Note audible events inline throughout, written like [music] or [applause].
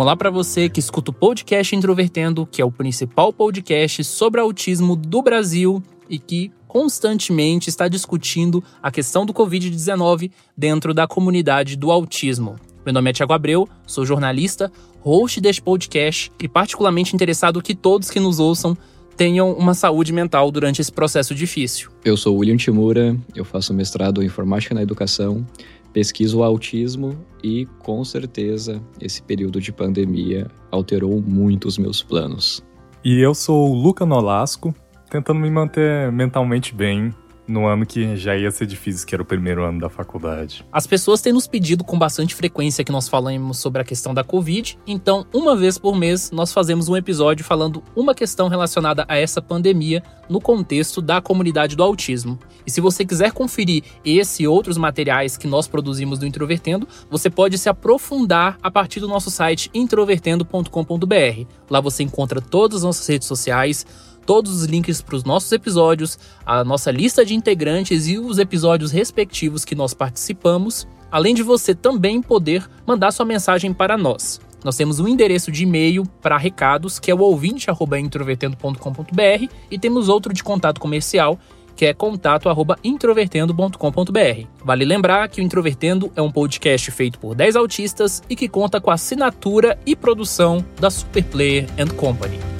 Olá para você que escuta o podcast Introvertendo, que é o principal podcast sobre autismo do Brasil e que constantemente está discutindo a questão do Covid-19 dentro da comunidade do autismo. Meu nome é Tiago Abreu, sou jornalista, host deste podcast e particularmente interessado que todos que nos ouçam tenham uma saúde mental durante esse processo difícil. Eu sou William Timura, eu faço mestrado em Informática na Educação pesquiso o autismo e, com certeza, esse período de pandemia alterou muito os meus planos. E eu sou o Luca Nolasco, tentando me manter mentalmente bem no ano que já ia ser difícil, que era o primeiro ano da faculdade. As pessoas têm nos pedido com bastante frequência que nós falemos sobre a questão da Covid, então, uma vez por mês, nós fazemos um episódio falando uma questão relacionada a essa pandemia no contexto da comunidade do autismo. E se você quiser conferir esse e outros materiais que nós produzimos do Introvertendo, você pode se aprofundar a partir do nosso site introvertendo.com.br. Lá você encontra todas as nossas redes sociais, todos os links para os nossos episódios, a nossa lista de integrantes e os episódios respectivos que nós participamos, além de você também poder mandar sua mensagem para nós. Nós temos um endereço de e-mail para recados, que é o ouvinte.introvertendo.com.br, e temos outro de contato comercial, que é contato@introvertendo.com.br. Vale lembrar que o Introvertendo é um podcast feito por 10 autistas e que conta com a assinatura e produção da Superplayer and Company.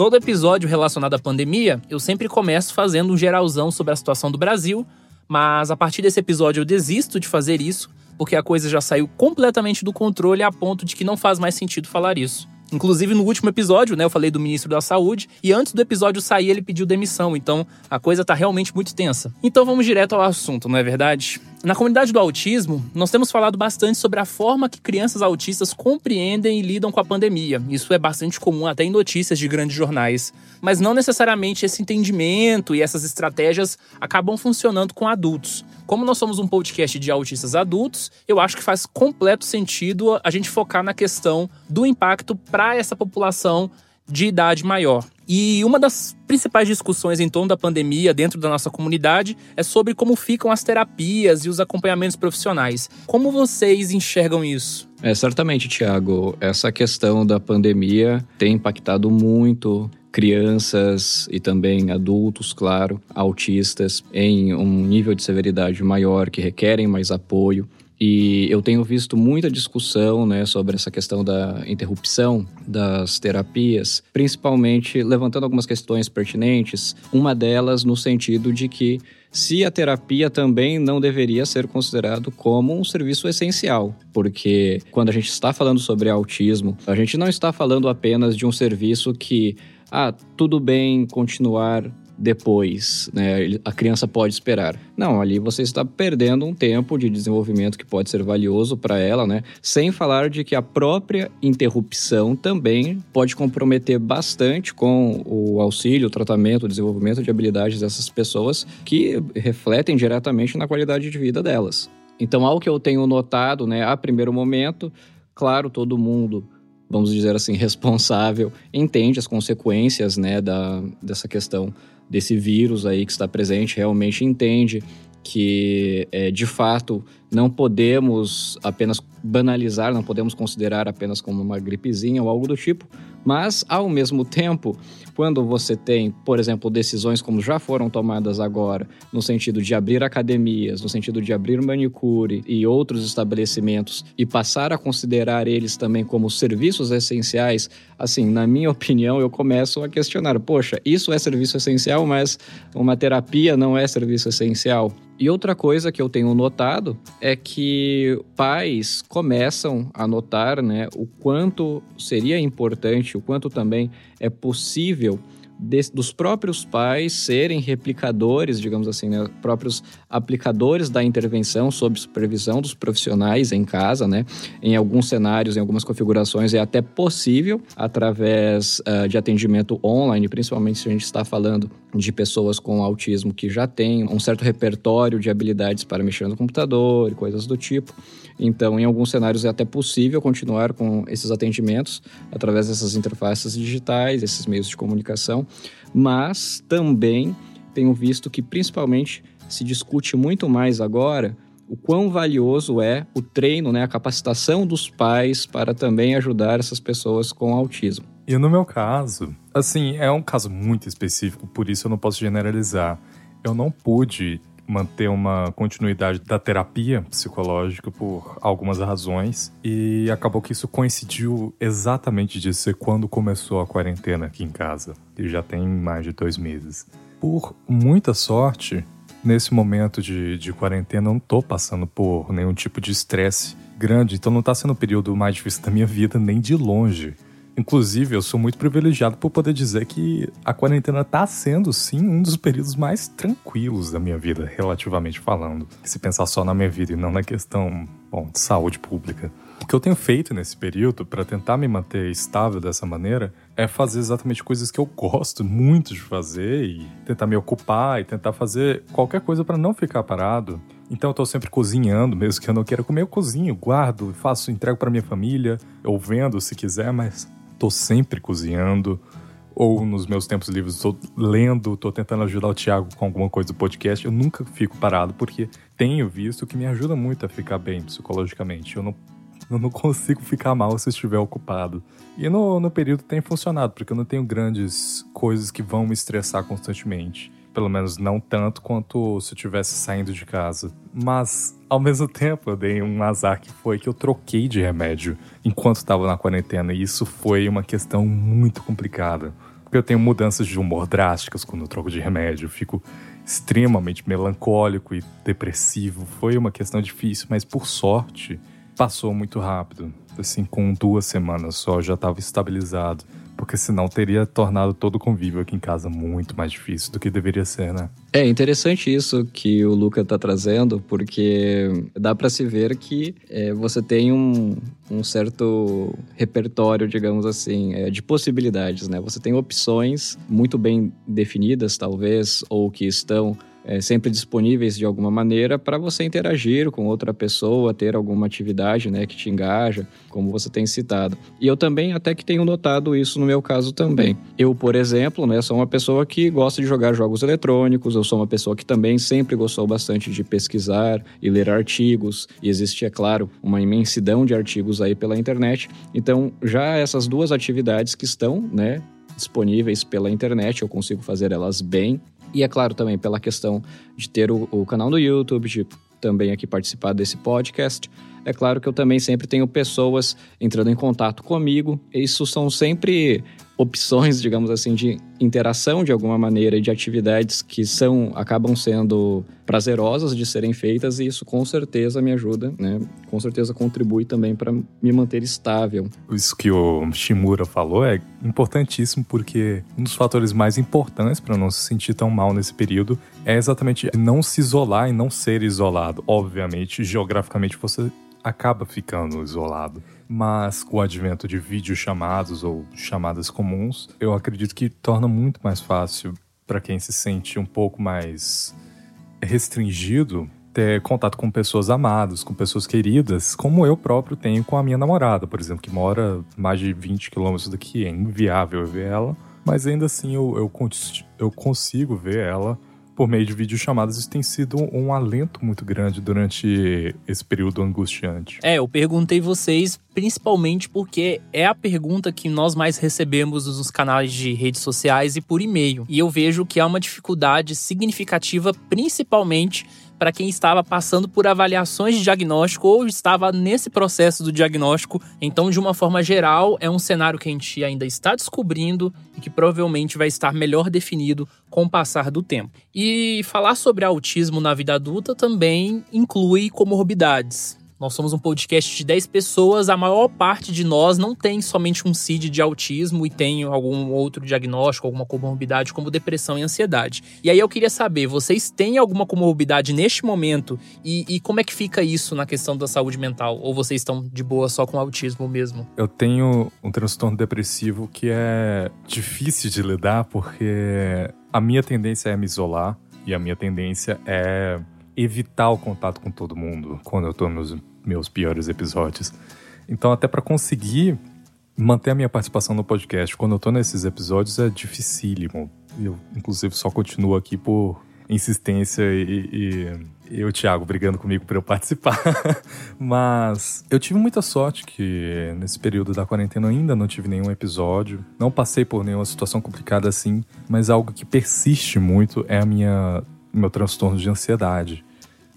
Todo episódio relacionado à pandemia, eu sempre começo fazendo um geralzão sobre a situação do Brasil, mas a partir desse episódio eu desisto de fazer isso, porque a coisa já saiu completamente do controle a ponto de que não faz mais sentido falar isso. Inclusive, no último episódio, né, eu falei do ministro da Saúde, e antes do episódio sair, ele pediu demissão, então a coisa tá realmente muito tensa. Então vamos direto ao assunto, não é verdade? Na comunidade do autismo, nós temos falado bastante sobre a forma que crianças autistas compreendem e lidam com a pandemia. Isso é bastante comum até em notícias de grandes jornais. Mas não necessariamente esse entendimento e essas estratégias acabam funcionando com adultos. Como nós somos um podcast de autistas adultos, eu acho que faz completo sentido a gente focar na questão do impacto para essa população de idade maior. E uma das principais discussões em torno da pandemia dentro da nossa comunidade é sobre como ficam as terapias e os acompanhamentos profissionais. Como vocês enxergam isso? É, certamente, Tiago, essa questão da pandemia tem impactado muito crianças e também adultos, claro, autistas, em um nível de severidade maior que requerem mais apoio. E eu tenho visto muita discussão né, sobre essa questão da interrupção das terapias, principalmente levantando algumas questões pertinentes. Uma delas no sentido de que se a terapia também não deveria ser considerado como um serviço essencial, porque quando a gente está falando sobre autismo, a gente não está falando apenas de um serviço que ah, tudo bem continuar depois, né? A criança pode esperar. Não, ali você está perdendo um tempo de desenvolvimento que pode ser valioso para ela, né? Sem falar de que a própria interrupção também pode comprometer bastante com o auxílio, o tratamento, o desenvolvimento de habilidades dessas pessoas que refletem diretamente na qualidade de vida delas. Então, algo que eu tenho notado, né, a primeiro momento, claro, todo mundo vamos dizer assim, responsável, entende as consequências né, da, dessa questão desse vírus aí que está presente, realmente entende que é, de fato não podemos apenas banalizar, não podemos considerar apenas como uma gripezinha ou algo do tipo, mas ao mesmo tempo, quando você tem, por exemplo, decisões como já foram tomadas agora, no sentido de abrir academias, no sentido de abrir manicure e outros estabelecimentos e passar a considerar eles também como serviços essenciais, assim, na minha [laughs] opinião, eu começo a questionar: poxa, isso é serviço essencial, mas uma terapia não é serviço essencial? E outra coisa que eu tenho notado é que pais começam a notar né, o quanto seria importante, o quanto também é possível de, dos próprios pais serem replicadores, digamos assim, né? próprios aplicadores da intervenção sob supervisão dos profissionais em casa, né? Em alguns cenários, em algumas configurações, é até possível através uh, de atendimento online, principalmente se a gente está falando de pessoas com autismo que já têm um certo repertório de habilidades para mexer no computador e coisas do tipo. Então, em alguns cenários é até possível continuar com esses atendimentos através dessas interfaces digitais, esses meios de comunicação, mas também tenho visto que principalmente se discute muito mais agora o quão valioso é o treino, né, a capacitação dos pais para também ajudar essas pessoas com autismo. E no meu caso, assim, é um caso muito específico, por isso eu não posso generalizar. Eu não pude manter uma continuidade da terapia psicológica por algumas razões e acabou que isso coincidiu exatamente de ser quando começou a quarentena aqui em casa, e já tem mais de dois meses. Por muita sorte, nesse momento de, de quarentena, eu não tô passando por nenhum tipo de estresse grande, então não tá sendo o período mais difícil da minha vida, nem de longe. Inclusive, eu sou muito privilegiado por poder dizer que a quarentena está sendo, sim, um dos períodos mais tranquilos da minha vida, relativamente falando. Se pensar só na minha vida e não na questão, bom, de saúde pública. O que eu tenho feito nesse período para tentar me manter estável dessa maneira é fazer exatamente coisas que eu gosto muito de fazer e tentar me ocupar e tentar fazer qualquer coisa para não ficar parado. Então eu tô sempre cozinhando, mesmo que eu não queira comer, eu cozinho, guardo, faço, entrego para minha família, eu vendo se quiser, mas tô sempre cozinhando, ou nos meus tempos livres estou lendo, estou tentando ajudar o Thiago com alguma coisa do podcast. Eu nunca fico parado, porque tenho visto que me ajuda muito a ficar bem psicologicamente. Eu não, eu não consigo ficar mal se estiver ocupado. E no, no período tem funcionado, porque eu não tenho grandes coisas que vão me estressar constantemente. Pelo menos não tanto quanto se eu estivesse saindo de casa. Mas, ao mesmo tempo, eu dei um azar que foi que eu troquei de remédio enquanto estava na quarentena. E isso foi uma questão muito complicada. Porque eu tenho mudanças de humor drásticas quando eu troco de remédio. Eu fico extremamente melancólico e depressivo. Foi uma questão difícil, mas por sorte, passou muito rápido. Assim, com duas semanas só, já estava estabilizado porque senão teria tornado todo o convívio aqui em casa muito mais difícil do que deveria ser, né? É interessante isso que o Luca tá trazendo, porque dá para se ver que é, você tem um, um, certo repertório, digamos assim, é, de possibilidades, né? Você tem opções muito bem definidas, talvez, ou que estão é, sempre disponíveis de alguma maneira para você interagir com outra pessoa, ter alguma atividade né, que te engaja, como você tem citado. E eu também até que tenho notado isso no meu caso também. Eu, por exemplo, né, sou uma pessoa que gosta de jogar jogos eletrônicos, eu sou uma pessoa que também sempre gostou bastante de pesquisar e ler artigos, e existe, é claro, uma imensidão de artigos aí pela internet. Então, já essas duas atividades que estão, né, disponíveis pela internet, eu consigo fazer elas bem e é claro também pela questão de ter o, o canal no YouTube, de também aqui participar desse podcast. É claro que eu também sempre tenho pessoas entrando em contato comigo. Isso são sempre opções, digamos assim, de interação de alguma maneira e de atividades que são acabam sendo prazerosas de serem feitas e isso com certeza me ajuda, né? Com certeza contribui também para me manter estável. Isso que o Shimura falou é importantíssimo porque um dos fatores mais importantes para não se sentir tão mal nesse período é exatamente não se isolar e não ser isolado. Obviamente, geograficamente você acaba ficando isolado. Mas com o advento de videochamados ou chamadas comuns, eu acredito que torna muito mais fácil para quem se sente um pouco mais restringido ter contato com pessoas amadas, com pessoas queridas, como eu próprio tenho com a minha namorada, por exemplo, que mora mais de 20 quilômetros daqui. É inviável ver ela, mas ainda assim eu, eu, eu consigo ver ela por meio de videochamadas, isso tem sido um alento muito grande durante esse período angustiante. É, eu perguntei vocês principalmente porque é a pergunta que nós mais recebemos nos canais de redes sociais e por e-mail. E eu vejo que há uma dificuldade significativa, principalmente para quem estava passando por avaliações de diagnóstico ou estava nesse processo do diagnóstico. Então, de uma forma geral, é um cenário que a gente ainda está descobrindo e que provavelmente vai estar melhor definido com o passar do tempo. E falar sobre autismo na vida adulta também inclui comorbidades. Nós somos um podcast de 10 pessoas, a maior parte de nós não tem somente um CID de autismo e tem algum outro diagnóstico, alguma comorbidade como depressão e ansiedade. E aí eu queria saber, vocês têm alguma comorbidade neste momento e, e como é que fica isso na questão da saúde mental? Ou vocês estão de boa só com autismo mesmo? Eu tenho um transtorno depressivo que é difícil de lidar porque a minha tendência é me isolar e a minha tendência é evitar o contato com todo mundo quando eu tô nos meus piores episódios. Então, até para conseguir manter a minha participação no podcast quando eu tô nesses episódios é dificílimo. Eu, inclusive, só continuo aqui por insistência e, e, o Thiago brigando comigo para eu participar. [laughs] Mas eu tive muita sorte que nesse período da quarentena ainda não tive nenhum episódio. Não passei por nenhuma situação complicada assim, mas algo que persiste muito é a minha meu transtorno de ansiedade.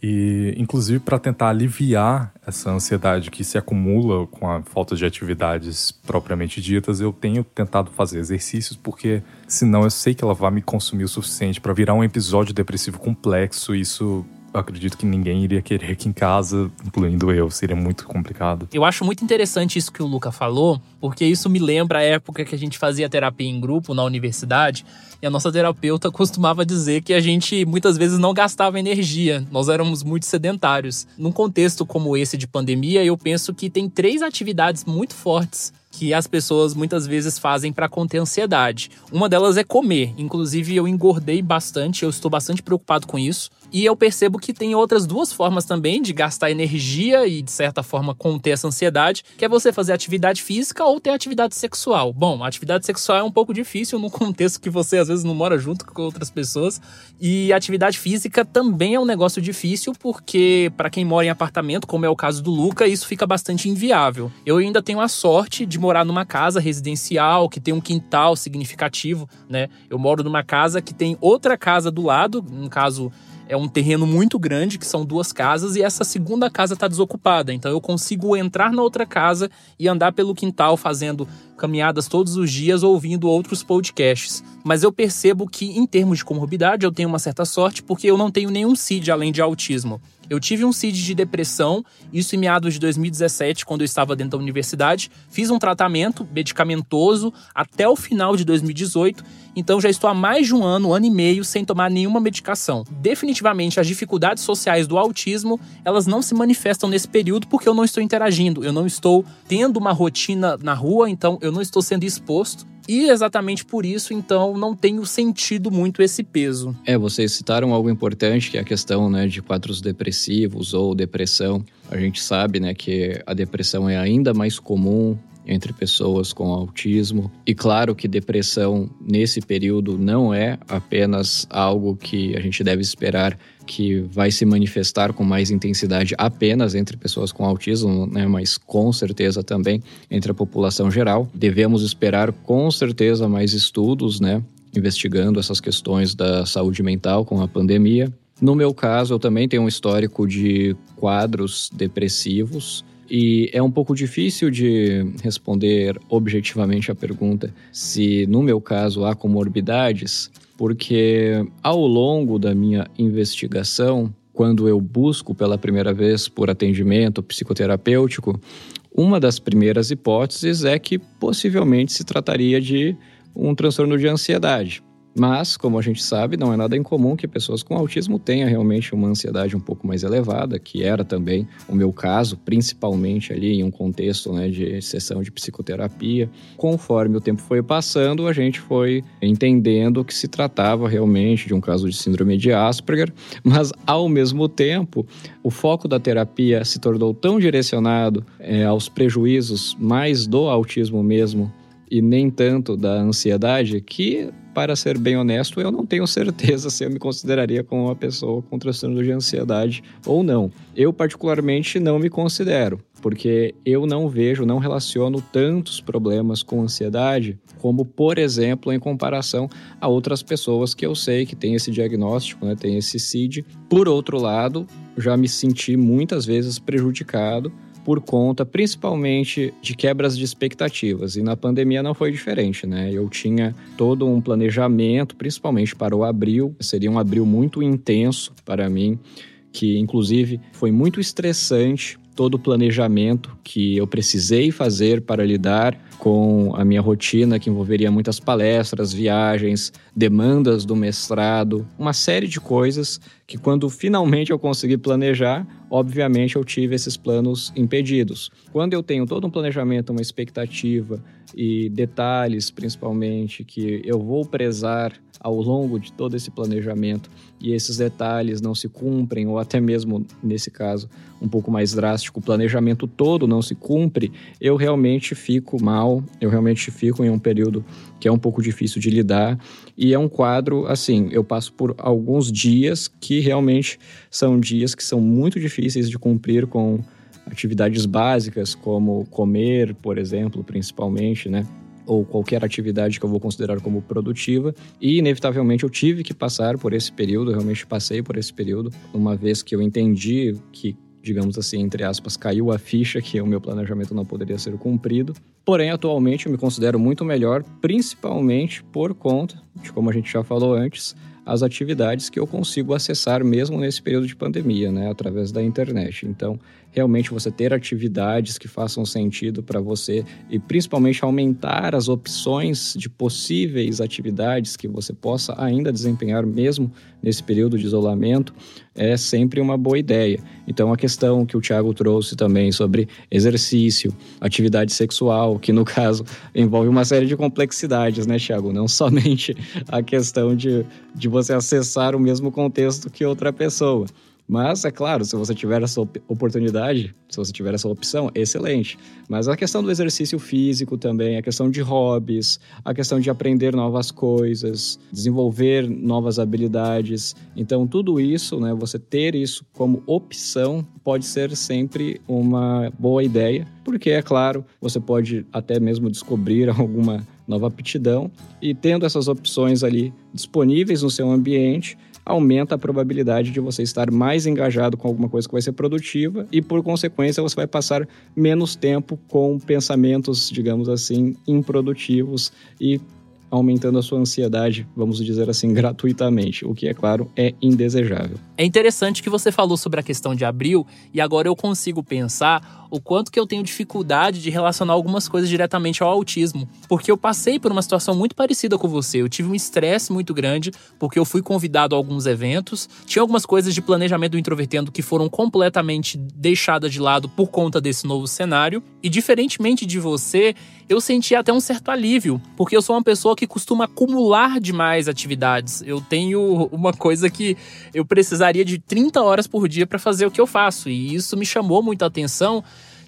E, inclusive, para tentar aliviar essa ansiedade que se acumula com a falta de atividades propriamente ditas, eu tenho tentado fazer exercícios, porque senão eu sei que ela vai me consumir o suficiente para virar um episódio depressivo complexo. E isso acredito que ninguém iria querer aqui em casa, incluindo eu, seria muito complicado. Eu acho muito interessante isso que o Luca falou, porque isso me lembra a época que a gente fazia terapia em grupo na universidade, e a nossa terapeuta [laughs] costumava dizer que a gente muitas vezes não gastava energia, nós éramos muito sedentários. Num contexto como esse de pandemia, eu penso que tem três atividades muito fortes que as pessoas muitas vezes fazem para conter ansiedade. Uma delas é comer. Inclusive, eu engordei bastante, eu estou bastante preocupado com isso. E eu percebo que tem outras duas formas também de gastar energia e, de certa forma, conter essa ansiedade, que é você fazer atividade física ou ter atividade sexual. Bom, atividade sexual é um pouco difícil no [laughs] contexto que você às vezes não mora junto com outras pessoas. E atividade física também é um negócio difícil, porque para quem mora em apartamento, como é o caso do Luca, isso fica bastante inviável. Eu ainda tenho a sorte de morar numa casa residencial que tem um quintal significativo, né? Eu moro numa casa que tem outra casa do lado, no caso é um terreno muito grande, que são duas casas, e essa segunda casa está desocupada. Então eu consigo entrar na outra casa e andar pelo quintal fazendo caminhadas todos os dias ouvindo outros podcasts. Mas eu percebo que, em termos de comorbidade, eu tenho uma certa sorte porque eu não tenho nenhum CID além de autismo. Eu tive um CID de depressão, isso em meados de 2017, quando eu estava dentro da universidade. Fiz um tratamento medicamentoso até o final de 2018, então já estou há mais de um ano, um ano e meio, sem tomar nenhuma medicação. Definitivamente, as dificuldades sociais do autismo, elas não se manifestam nesse período porque eu não estou interagindo, eu não estou tendo uma rotina na rua, então eu não estou sendo exposto. E exatamente por isso, então, não tenho sentido muito esse peso. É, vocês citaram algo importante, que é a questão né, de quadros depressivos ou depressão. A gente sabe né, que a depressão é ainda mais comum entre pessoas com autismo. E claro que depressão nesse período não é apenas algo que a gente deve esperar que vai se manifestar com mais intensidade apenas entre pessoas com autismo, né, mas com certeza também entre a população geral. Devemos esperar com certeza mais estudos, né, investigando essas questões da saúde mental com a pandemia. No meu caso, eu também tenho um histórico de quadros depressivos e é um pouco difícil de responder objetivamente a pergunta se, no meu caso, há comorbidades, porque ao longo da minha investigação, quando eu busco pela primeira vez por atendimento psicoterapêutico, uma das primeiras hipóteses é que possivelmente se trataria de um transtorno de ansiedade. Mas, como a gente sabe, não é nada incomum que pessoas com autismo tenham realmente uma ansiedade um pouco mais elevada, que era também o meu caso, principalmente ali em um contexto né, de sessão de psicoterapia. Conforme o tempo foi passando, a gente foi entendendo que se tratava realmente de um caso de síndrome de Asperger, mas ao mesmo tempo, o foco da terapia se tornou tão direcionado é, aos prejuízos mais do autismo mesmo e nem tanto da ansiedade que para ser bem honesto, eu não tenho certeza [laughs] se eu me consideraria como uma pessoa com transtorno de ansiedade ou não. Eu, particularmente, não me considero, porque eu não vejo, não relaciono tantos problemas com ansiedade como, por exemplo, em comparação a outras pessoas que eu sei que têm esse diagnóstico, né, tem esse CID. Por outro lado, já me senti muitas vezes prejudicado por conta principalmente de quebras de expectativas. E na pandemia não foi diferente, né? Eu tinha todo um planejamento, principalmente para o abril, seria um abril muito intenso para mim, que inclusive foi muito estressante todo o planejamento que eu precisei fazer para lidar com a minha rotina, que envolveria muitas palestras, viagens, demandas do mestrado, uma série de coisas que, quando finalmente eu consegui planejar, obviamente eu tive esses planos impedidos. Quando eu tenho todo um planejamento, uma expectativa e detalhes, principalmente, que eu vou prezar ao longo de todo esse planejamento e esses detalhes não se cumprem, ou até mesmo, nesse caso, um pouco mais drástico, o planejamento todo não se cumpre, eu realmente fico mal, eu realmente fico em um período que é um pouco difícil de lidar. E é um quadro, assim, eu passo por alguns dias que realmente são dias que são muito difíceis de cumprir com atividades básicas, como comer, por exemplo, principalmente, né? ou qualquer atividade que eu vou considerar como produtiva. E, inevitavelmente, eu tive que passar por esse período, realmente passei por esse período, uma vez que eu entendi que, digamos assim, entre aspas, caiu a ficha que o meu planejamento não poderia ser cumprido. Porém, atualmente eu me considero muito melhor, principalmente por conta de, como a gente já falou antes, as atividades que eu consigo acessar mesmo nesse período de pandemia, né, através da internet. Então, realmente você ter atividades que façam sentido para você e principalmente aumentar as opções de possíveis atividades que você possa ainda desempenhar mesmo nesse período de isolamento é sempre uma boa ideia. Então a questão que o Thiago trouxe também sobre exercício, atividade sexual, que no [laughs] caso envolve uma série de complexidades, né, Thiago? Não somente a questão de, de você acessar o mesmo contexto que outra pessoa. Mas, é claro, se você tiver essa oportunidade, se você tiver essa opção, excelente. Mas a questão do exercício físico também, a questão de hobbies, a questão de aprender novas coisas, desenvolver novas habilidades. Então, tudo isso, né, você ter isso como opção pode ser sempre uma boa ideia, porque, é claro, você pode até mesmo descobrir [laughs] alguma nova aptidão e tendo essas opções ali disponíveis no seu ambiente, aumenta a probabilidade de você estar mais engajado com alguma coisa que vai ser produtiva e, por consequência, você vai passar menos tempo com pensamentos, digamos assim, improdutivos e aumentando a sua ansiedade, vamos dizer assim, [laughs] gratuitamente, o que, é claro, é indesejável. É interessante que você falou sobre a questão de abril e agora eu consigo pensar o quanto que eu tenho dificuldade de relacionar algumas coisas diretamente ao autismo, porque eu passei por uma situação muito parecida com você. Eu tive um estresse muito grande porque eu fui convidado a alguns eventos, tinha algumas coisas de planejamento do introvertendo que foram completamente deixadas de lado por conta desse novo cenário, e diferentemente de você, eu senti até um certo alívio, porque eu sou uma pessoa que costuma acumular demais atividades. Eu tenho uma coisa que eu precisaria de 30 horas por dia para fazer o que eu faço, e isso me chamou muita atenção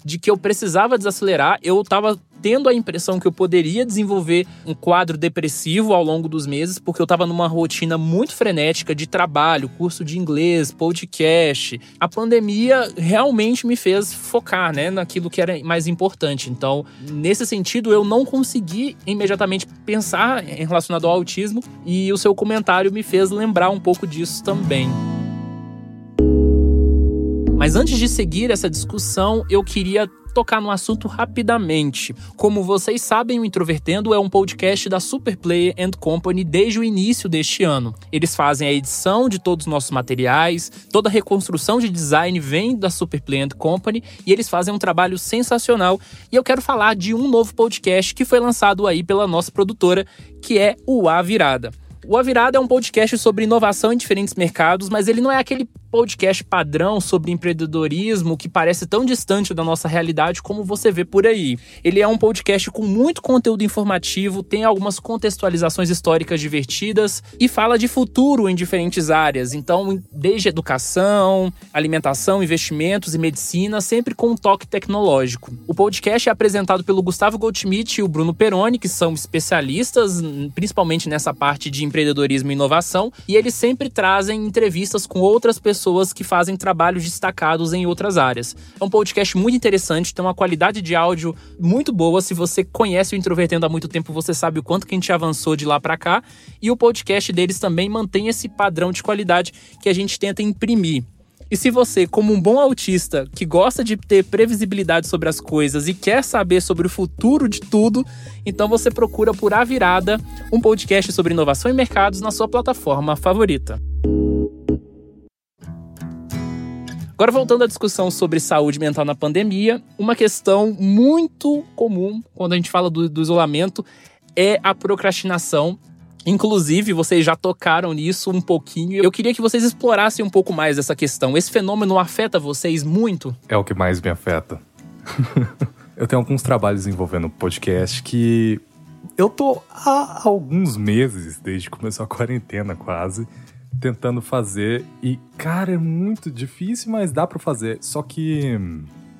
de que eu precisava desacelerar. Eu estava tendo a impressão que eu poderia desenvolver um quadro depressivo ao longo dos meses, porque eu estava numa rotina muito frenética de trabalho, curso de inglês, podcast. A pandemia realmente me fez focar, né, naquilo que era mais importante. Então, nesse sentido, eu não consegui imediatamente pensar em relacionado ao autismo e o seu comentário me fez lembrar um pouco disso também. Mas antes de seguir essa discussão, eu queria tocar no assunto rapidamente. Como vocês sabem, o Introvertendo é um podcast da Superplay and Company desde o início deste ano. Eles fazem a edição de todos os nossos materiais, toda a reconstrução de design vem da Superplay and Company e eles fazem um trabalho sensacional. E eu quero falar de um novo podcast que foi lançado aí pela nossa produtora, que é o A Virada. O A Virada é um podcast sobre inovação em diferentes mercados, mas ele não é aquele podcast padrão sobre empreendedorismo que parece tão distante da nossa realidade como você vê por aí. Ele é um podcast com muito conteúdo informativo, tem algumas contextualizações históricas divertidas e fala de futuro em diferentes áreas. Então, desde educação, alimentação, investimentos e medicina, sempre com um toque tecnológico. O podcast é apresentado pelo Gustavo Goldschmidt e o Bruno Peroni, que são especialistas principalmente nessa parte de empreendedorismo e inovação, e eles sempre trazem entrevistas com outras pessoas pessoas que fazem trabalhos destacados em outras áreas. É um podcast muito interessante, tem uma qualidade de áudio muito boa. Se você conhece o Introvertendo há muito tempo, você sabe o quanto que a gente avançou de lá para cá. E o podcast deles também mantém esse padrão de qualidade que a gente tenta imprimir. E se você, como um bom autista que gosta de ter previsibilidade sobre as coisas e quer saber sobre o futuro de tudo, então você procura por A Virada, um podcast sobre inovação e mercados na sua plataforma favorita. Agora, voltando à discussão sobre saúde mental na pandemia, uma questão muito comum quando a gente fala do, do isolamento é a procrastinação. Inclusive, vocês já tocaram nisso um pouquinho. Eu queria que vocês explorassem um pouco mais essa questão. Esse fenômeno afeta vocês muito? É o que mais me afeta. [laughs] eu tenho alguns trabalhos envolvendo podcast que eu tô há alguns meses, desde que começou a quarentena quase, tentando fazer e, cara, é muito difícil, mas dá para fazer. Só que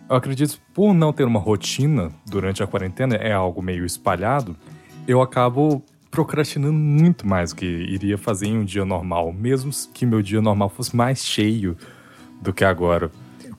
eu acredito por não ter uma rotina durante a quarentena, é algo meio espalhado, eu acabo procrastinando muito mais do que iria fazer em um dia normal, mesmo que meu dia normal fosse mais cheio do que agora.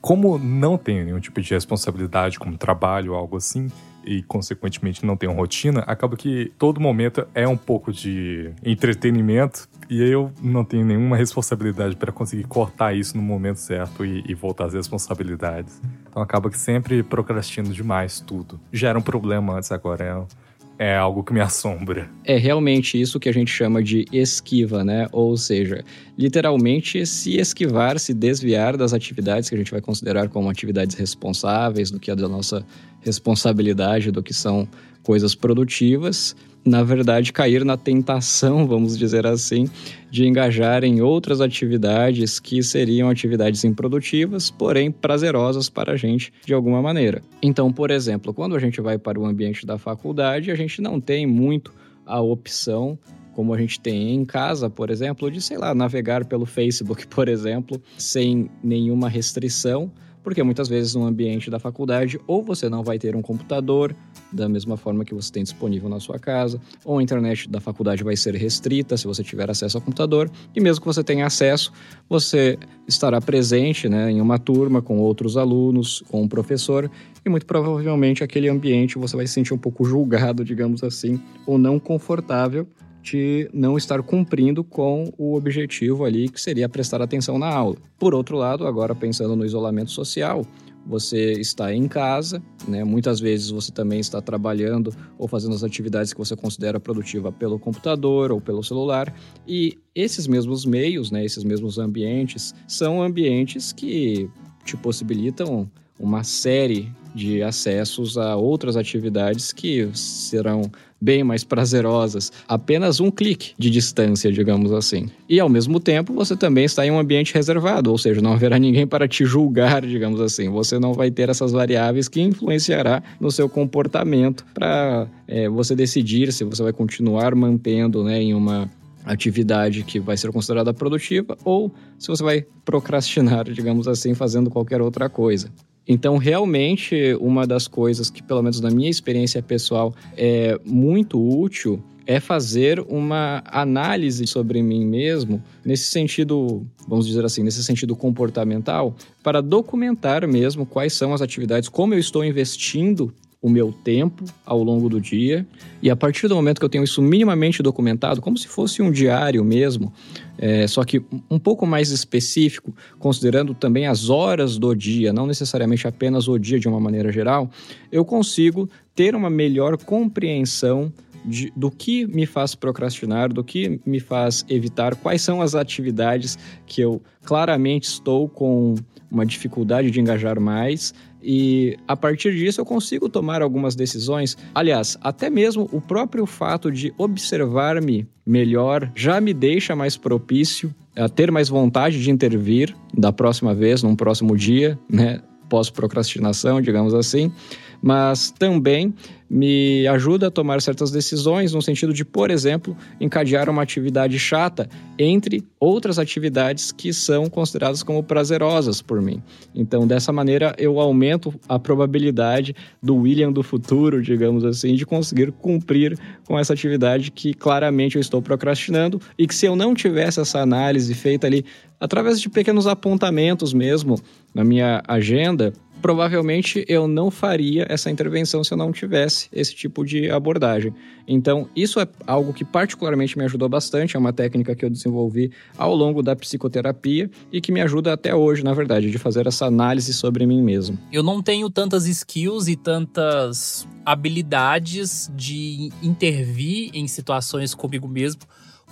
Como não tenho nenhum tipo de responsabilidade como trabalho ou algo assim, e consequentemente não tenho rotina, acaba que todo momento é um pouco de entretenimento e eu não tenho nenhuma responsabilidade para conseguir cortar isso no momento certo e, e, voltar às responsabilidades. Então acaba que sempre procrastino demais tudo. Já era um problema antes, agora é é algo que me assombra. É realmente isso que a gente chama de esquiva, né? Ou seja, literalmente se esquivar, se desviar das atividades que a gente vai considerar como atividades responsáveis, do que é da nossa responsabilidade, do que são coisas produtivas, na verdade, cair na tentação, vamos dizer assim, de engajar em outras atividades que seriam atividades improdutivas, porém prazerosas para a gente de alguma maneira. Então, por exemplo, quando a gente vai para o ambiente da faculdade, a gente não tem muito a opção como a gente tem em casa, por exemplo, de, sei lá, navegar pelo Facebook, [laughs] por exemplo, sem nenhuma restrição porque muitas vezes no ambiente da faculdade ou você não vai ter um computador da mesma forma que você tem disponível na sua casa, ou a internet da faculdade vai ser restrita se você tiver acesso ao computador, e mesmo que você tenha acesso, você estará presente né, em uma turma com outros alunos, com um professor, e muito provavelmente aquele ambiente você vai se sentir um pouco julgado, [laughs] digamos assim, ou não confortável de não estar cumprindo com o objetivo ali que seria prestar atenção na aula. Por outro lado, agora pensando no isolamento social, você está em casa, né? Muitas vezes você também está trabalhando ou fazendo as atividades que você considera produtiva pelo computador ou pelo celular, e esses mesmos meios, né, esses mesmos ambientes são ambientes que te possibilitam uma série de acessos a outras atividades que serão bem mais prazerosas, apenas um clique de distância, digamos assim. E ao mesmo tempo, você também está em um ambiente reservado, ou seja, não haverá ninguém para te julgar, [laughs] digamos assim. Você não vai ter essas variáveis que influenciará no seu comportamento para é, você decidir se você vai continuar mantendo né, em uma atividade que vai ser considerada produtiva ou se você vai procrastinar, [laughs] digamos assim, fazendo qualquer outra coisa. Então, realmente, uma das coisas que, pelo menos na minha experiência pessoal, é muito útil é fazer uma análise sobre mim mesmo, nesse sentido, vamos dizer assim, nesse sentido comportamental, para documentar mesmo quais são as atividades, como eu estou investindo o meu tempo ao longo do dia. E a partir do momento que eu tenho isso minimamente documentado, como se fosse um diário mesmo, é, só que um pouco mais específico, considerando também as horas do dia, não necessariamente apenas o dia de uma maneira geral, eu consigo ter uma melhor compreensão de, do que me faz procrastinar, do que me faz evitar, quais são as atividades que eu claramente estou com uma dificuldade de engajar mais e a partir disso eu consigo tomar algumas decisões. Aliás, até mesmo o próprio fato de observar-me melhor já me deixa mais propício a ter mais vontade de intervir da próxima vez, num próximo dia, né? Pós-procrastinação, digamos assim mas também me ajuda a tomar certas decisões no sentido de, por exemplo, encadear uma atividade chata entre outras atividades que são consideradas como prazerosas por mim. Então, dessa maneira, eu aumento a probabilidade do William do futuro, digamos assim, de conseguir cumprir com essa atividade que claramente eu estou procrastinando e que se eu não tivesse essa análise feita ali através de pequenos apontamentos mesmo na minha agenda, provavelmente eu não faria essa intervenção se eu não tivesse esse tipo de abordagem. Então, isso é algo que particularmente me ajudou bastante, é uma técnica que eu desenvolvi ao longo da psicoterapia e que me ajuda até hoje, na verdade, de fazer essa análise sobre mim mesmo. Eu não tenho tantas skills e tantas habilidades de intervir em situações comigo mesmo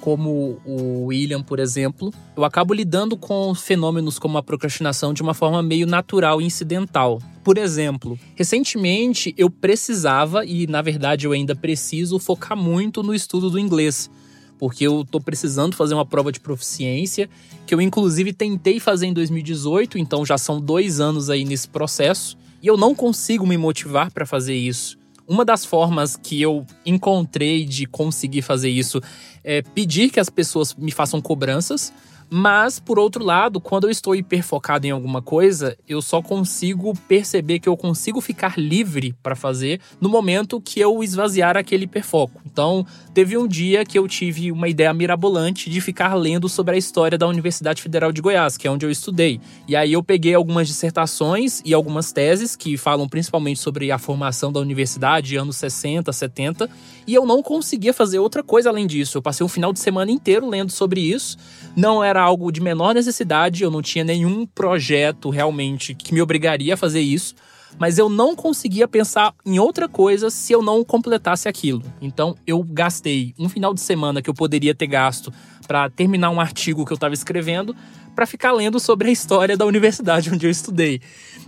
como o William, por exemplo, eu acabo lidando com fenômenos como a procrastinação de uma forma meio natural e incidental. Por exemplo, recentemente eu precisava, e na verdade eu ainda preciso, focar muito no estudo do inglês porque eu tô precisando fazer uma prova de proficiência, que eu inclusive tentei fazer em 2018, então já são dois anos aí nesse processo, e eu não consigo me motivar para fazer isso. Uma das formas que eu encontrei de conseguir fazer isso é pedir que as pessoas me façam cobranças, mas, por outro lado, quando eu estou hiperfocado em alguma coisa, eu só consigo perceber que eu consigo ficar livre para fazer no momento que eu esvaziar aquele hiperfoco. Então, teve um dia que eu tive uma ideia mirabolante de ficar lendo sobre a história da Universidade Federal de Goiás, que é onde eu estudei. E aí eu peguei algumas dissertações e algumas teses que falam principalmente sobre a formação da universidade, anos 60, 70, e eu não conseguia fazer outra coisa além disso. Eu passei um final de semana inteiro lendo sobre isso. Não era algo de menor necessidade, eu não tinha nenhum projeto realmente que me obrigaria a fazer isso, mas eu não conseguia pensar em outra coisa se eu não completasse aquilo. Então eu gastei um final de semana que eu poderia ter gasto para terminar um artigo que eu estava escrevendo, para ficar lendo sobre a história da universidade [laughs] onde eu estudei.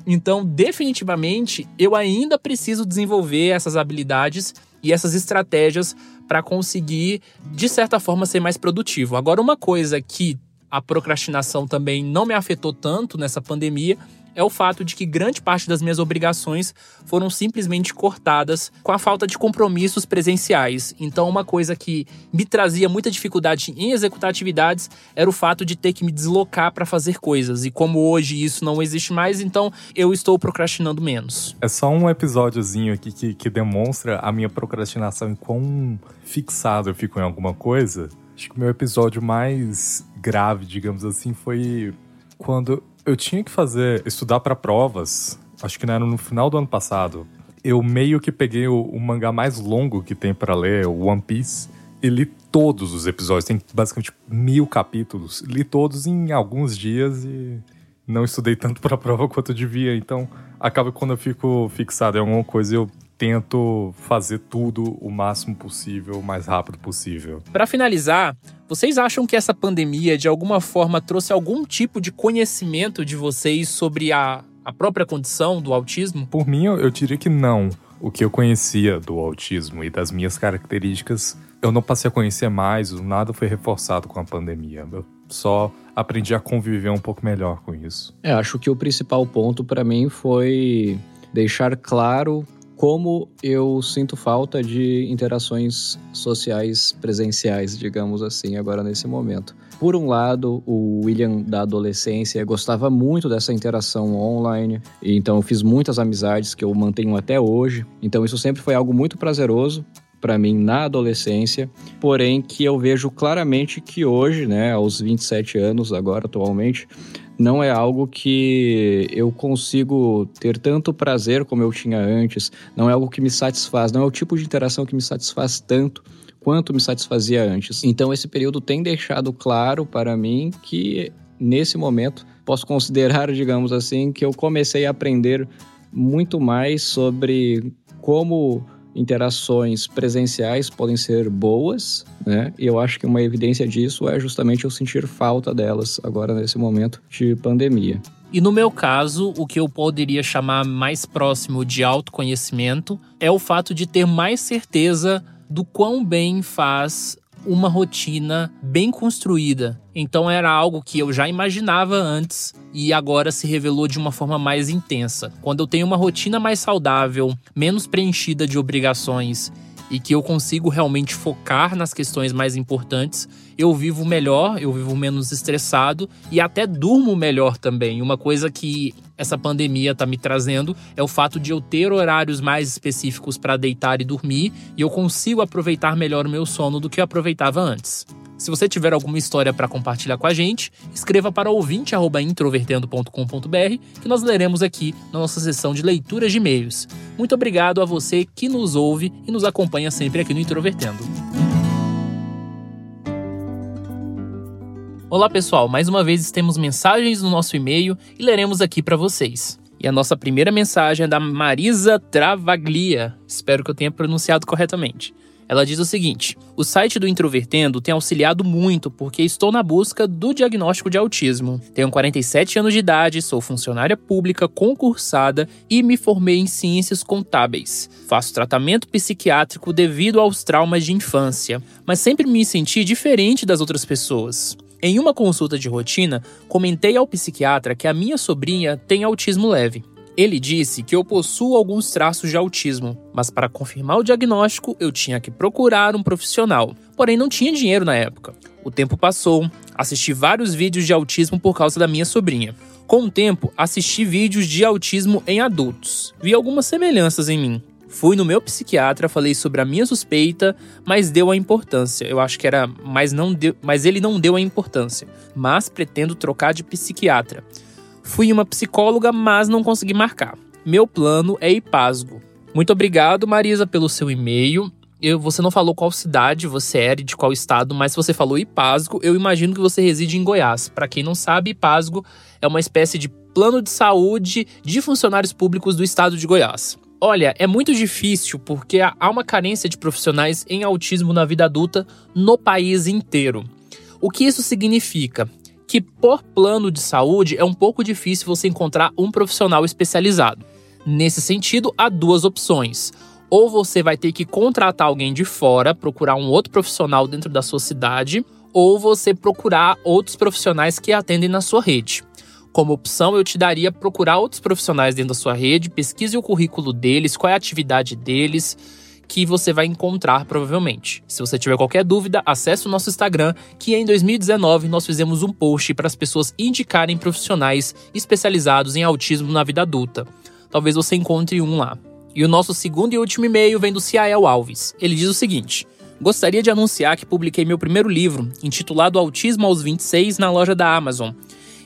Então, definitivamente, eu ainda preciso desenvolver essas habilidades e essas estratégias para conseguir, de certa forma, ser mais produtivo. Agora, uma coisa que a procrastinação também não me afetou tanto nessa pandemia é o fato de que grande parte das minhas obrigações foram simplesmente cortadas com a falta de compromissos presenciais. Então, uma coisa que me trazia muita dificuldade em executar atividades era o fato de ter que me deslocar para fazer coisas. E como hoje isso não existe mais, então eu estou procrastinando menos. É só um episódiozinho aqui que, que demonstra a minha procrastinação e quão fixado eu fico em alguma coisa. Acho que o meu episódio mais grave, digamos assim, foi quando eu tinha que fazer, estudar para provas, acho que era no final do ano passado. Eu meio que peguei o, o mangá mais longo que tem para ler, o One Piece, e li todos os episódios, tem basicamente mil capítulos. Li todos em alguns dias e não estudei tanto para a [laughs] prova quanto devia, então acaba que quando eu fico fixado em alguma coisa eu tento fazer tudo o máximo possível, o mais rápido possível. Para finalizar, vocês acham que essa pandemia de alguma forma trouxe algum tipo de conhecimento de vocês sobre a, a própria condição do autismo? Por mim, eu, eu diria que não. O que eu conhecia do autismo e das minhas características, eu não passei a conhecer mais, nada foi reforçado com a pandemia. Eu só aprendi a conviver um pouco melhor com isso. É, acho que o principal ponto para mim foi deixar claro como eu sinto falta de interações sociais presenciais, digamos assim, agora nesse momento. Por um lado, o William da adolescência gostava muito dessa interação online, então eu fiz muitas amizades que eu mantenho até hoje. Então isso sempre foi algo muito prazeroso para mim na adolescência, porém que eu vejo claramente que hoje, né, aos 27 anos agora atualmente, não é algo que eu consigo ter tanto prazer como eu tinha antes, não é algo que me satisfaz, não é o tipo de interação que me satisfaz tanto quanto me satisfazia antes. Então esse período tem deixado claro para mim que nesse momento posso considerar, [laughs] digamos assim, que eu comecei a aprender muito mais sobre como interações presenciais podem ser boas, né? E eu acho que uma evidência disso é justamente eu sentir falta delas agora nesse momento de pandemia. E no meu caso, o que eu poderia chamar mais próximo de autoconhecimento é o fato de ter mais certeza do quão bem faz uma rotina bem construída. Então era algo que eu já imaginava antes e agora se revelou de uma forma mais intensa. Quando eu tenho uma rotina mais saudável, menos preenchida de obrigações e que eu consigo realmente focar nas questões mais importantes, eu vivo melhor, eu vivo menos estressado e até durmo melhor também. Uma coisa que essa pandemia está me trazendo é o fato de eu ter horários mais específicos para deitar e dormir e eu consigo aproveitar melhor o meu sono do que eu aproveitava antes. Se você tiver alguma história para compartilhar com a gente, escreva para ouvinte@introvertendo.com.br que nós leremos aqui na nossa sessão de leituras de e-mails. Muito obrigado a você que nos ouve e nos acompanha sempre aqui no Introvertendo. Olá pessoal, mais uma vez temos mensagens no nosso e-mail e leremos aqui para vocês. E a nossa primeira mensagem é da Marisa Travaglia. Espero que eu tenha pronunciado corretamente. Ela diz o seguinte: o site do Introvertendo tem auxiliado muito porque estou na busca do diagnóstico de autismo. Tenho 47 anos de idade, sou funcionária pública concursada e me formei em ciências contábeis. Faço tratamento psiquiátrico devido aos traumas de infância, mas sempre me senti diferente das outras pessoas. Em uma consulta de rotina, comentei ao psiquiatra que a minha sobrinha tem autismo leve. Ele disse que eu possuo alguns traços de autismo, mas para confirmar o diagnóstico eu tinha que procurar um profissional. Porém, não tinha dinheiro na época. O tempo passou, assisti vários vídeos de autismo por causa da minha sobrinha. Com o tempo, assisti vídeos de autismo em adultos. Vi algumas semelhanças em mim. Fui no meu psiquiatra, falei sobre a minha suspeita, mas deu a importância. Eu acho que era, mas não deu, mas ele não deu a importância. Mas pretendo trocar de psiquiatra. Fui uma psicóloga, mas não consegui marcar. Meu plano é Ipasgo. Muito obrigado, Marisa, pelo seu e-mail. Eu, você não falou qual cidade você é e de qual estado, mas se você falou Ipasgo, eu imagino que você reside em Goiás. Para quem não sabe, Ipasgo é uma espécie de plano de saúde de funcionários públicos do estado de Goiás. Olha, é muito difícil porque há uma carência de profissionais em autismo na vida adulta no país inteiro. O que isso significa? que por plano de saúde é um pouco difícil você encontrar um profissional especializado. Nesse sentido, há duas opções. Ou você vai ter que contratar alguém de fora, procurar um outro profissional dentro da sua cidade, ou você procurar outros profissionais que atendem na sua rede. Como opção, eu te daria procurar outros profissionais dentro da sua rede, pesquise o currículo deles, qual é a atividade deles, que você vai encontrar provavelmente. Se você tiver qualquer dúvida, acesse o nosso Instagram, que em 2019 nós fizemos um post para as pessoas indicarem profissionais especializados em autismo na vida adulta. Talvez você encontre um lá. E o nosso segundo e último e-mail vem do Ciael Alves. Ele diz o seguinte: Gostaria de anunciar que publiquei meu primeiro livro, intitulado Autismo aos 26, na loja da Amazon.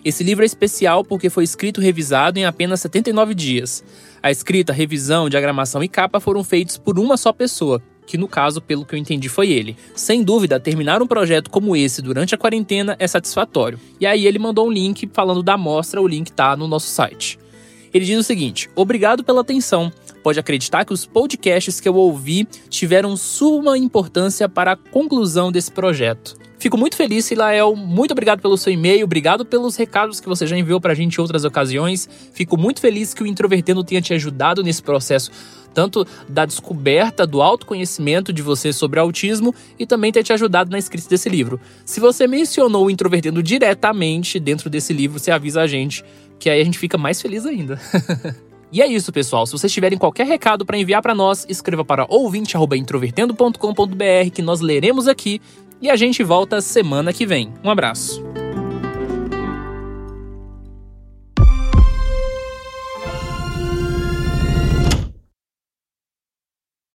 Esse livro é especial porque foi escrito e revisado em apenas 79 dias. A escrita, revisão, diagramação e capa foram feitos por uma só pessoa, que no caso, pelo que eu entendi, foi ele. Sem dúvida, terminar um projeto como esse durante a quarentena é satisfatório. E aí ele mandou um link falando da amostra, o link tá no nosso site. Ele diz o seguinte: Obrigado pela atenção. Pode acreditar que os podcasts que eu ouvi tiveram suma importância para a conclusão desse projeto. Fico muito feliz, Silael. Muito obrigado pelo seu e-mail, obrigado pelos recados que você já enviou pra gente em outras ocasiões. Fico muito feliz que o Introvertendo tenha te ajudado nesse processo, tanto da descoberta do autoconhecimento de você sobre autismo e também ter te ajudado na escrita desse livro. Se você mencionou o Introvertendo diretamente dentro desse livro, você avisa a gente, que aí a gente fica mais feliz ainda. [laughs] E é isso, pessoal. Se vocês tiverem qualquer recado para enviar para nós, escreva para ouvinte@introvertendo.com.br que nós leremos aqui e a gente volta semana que vem. Um abraço.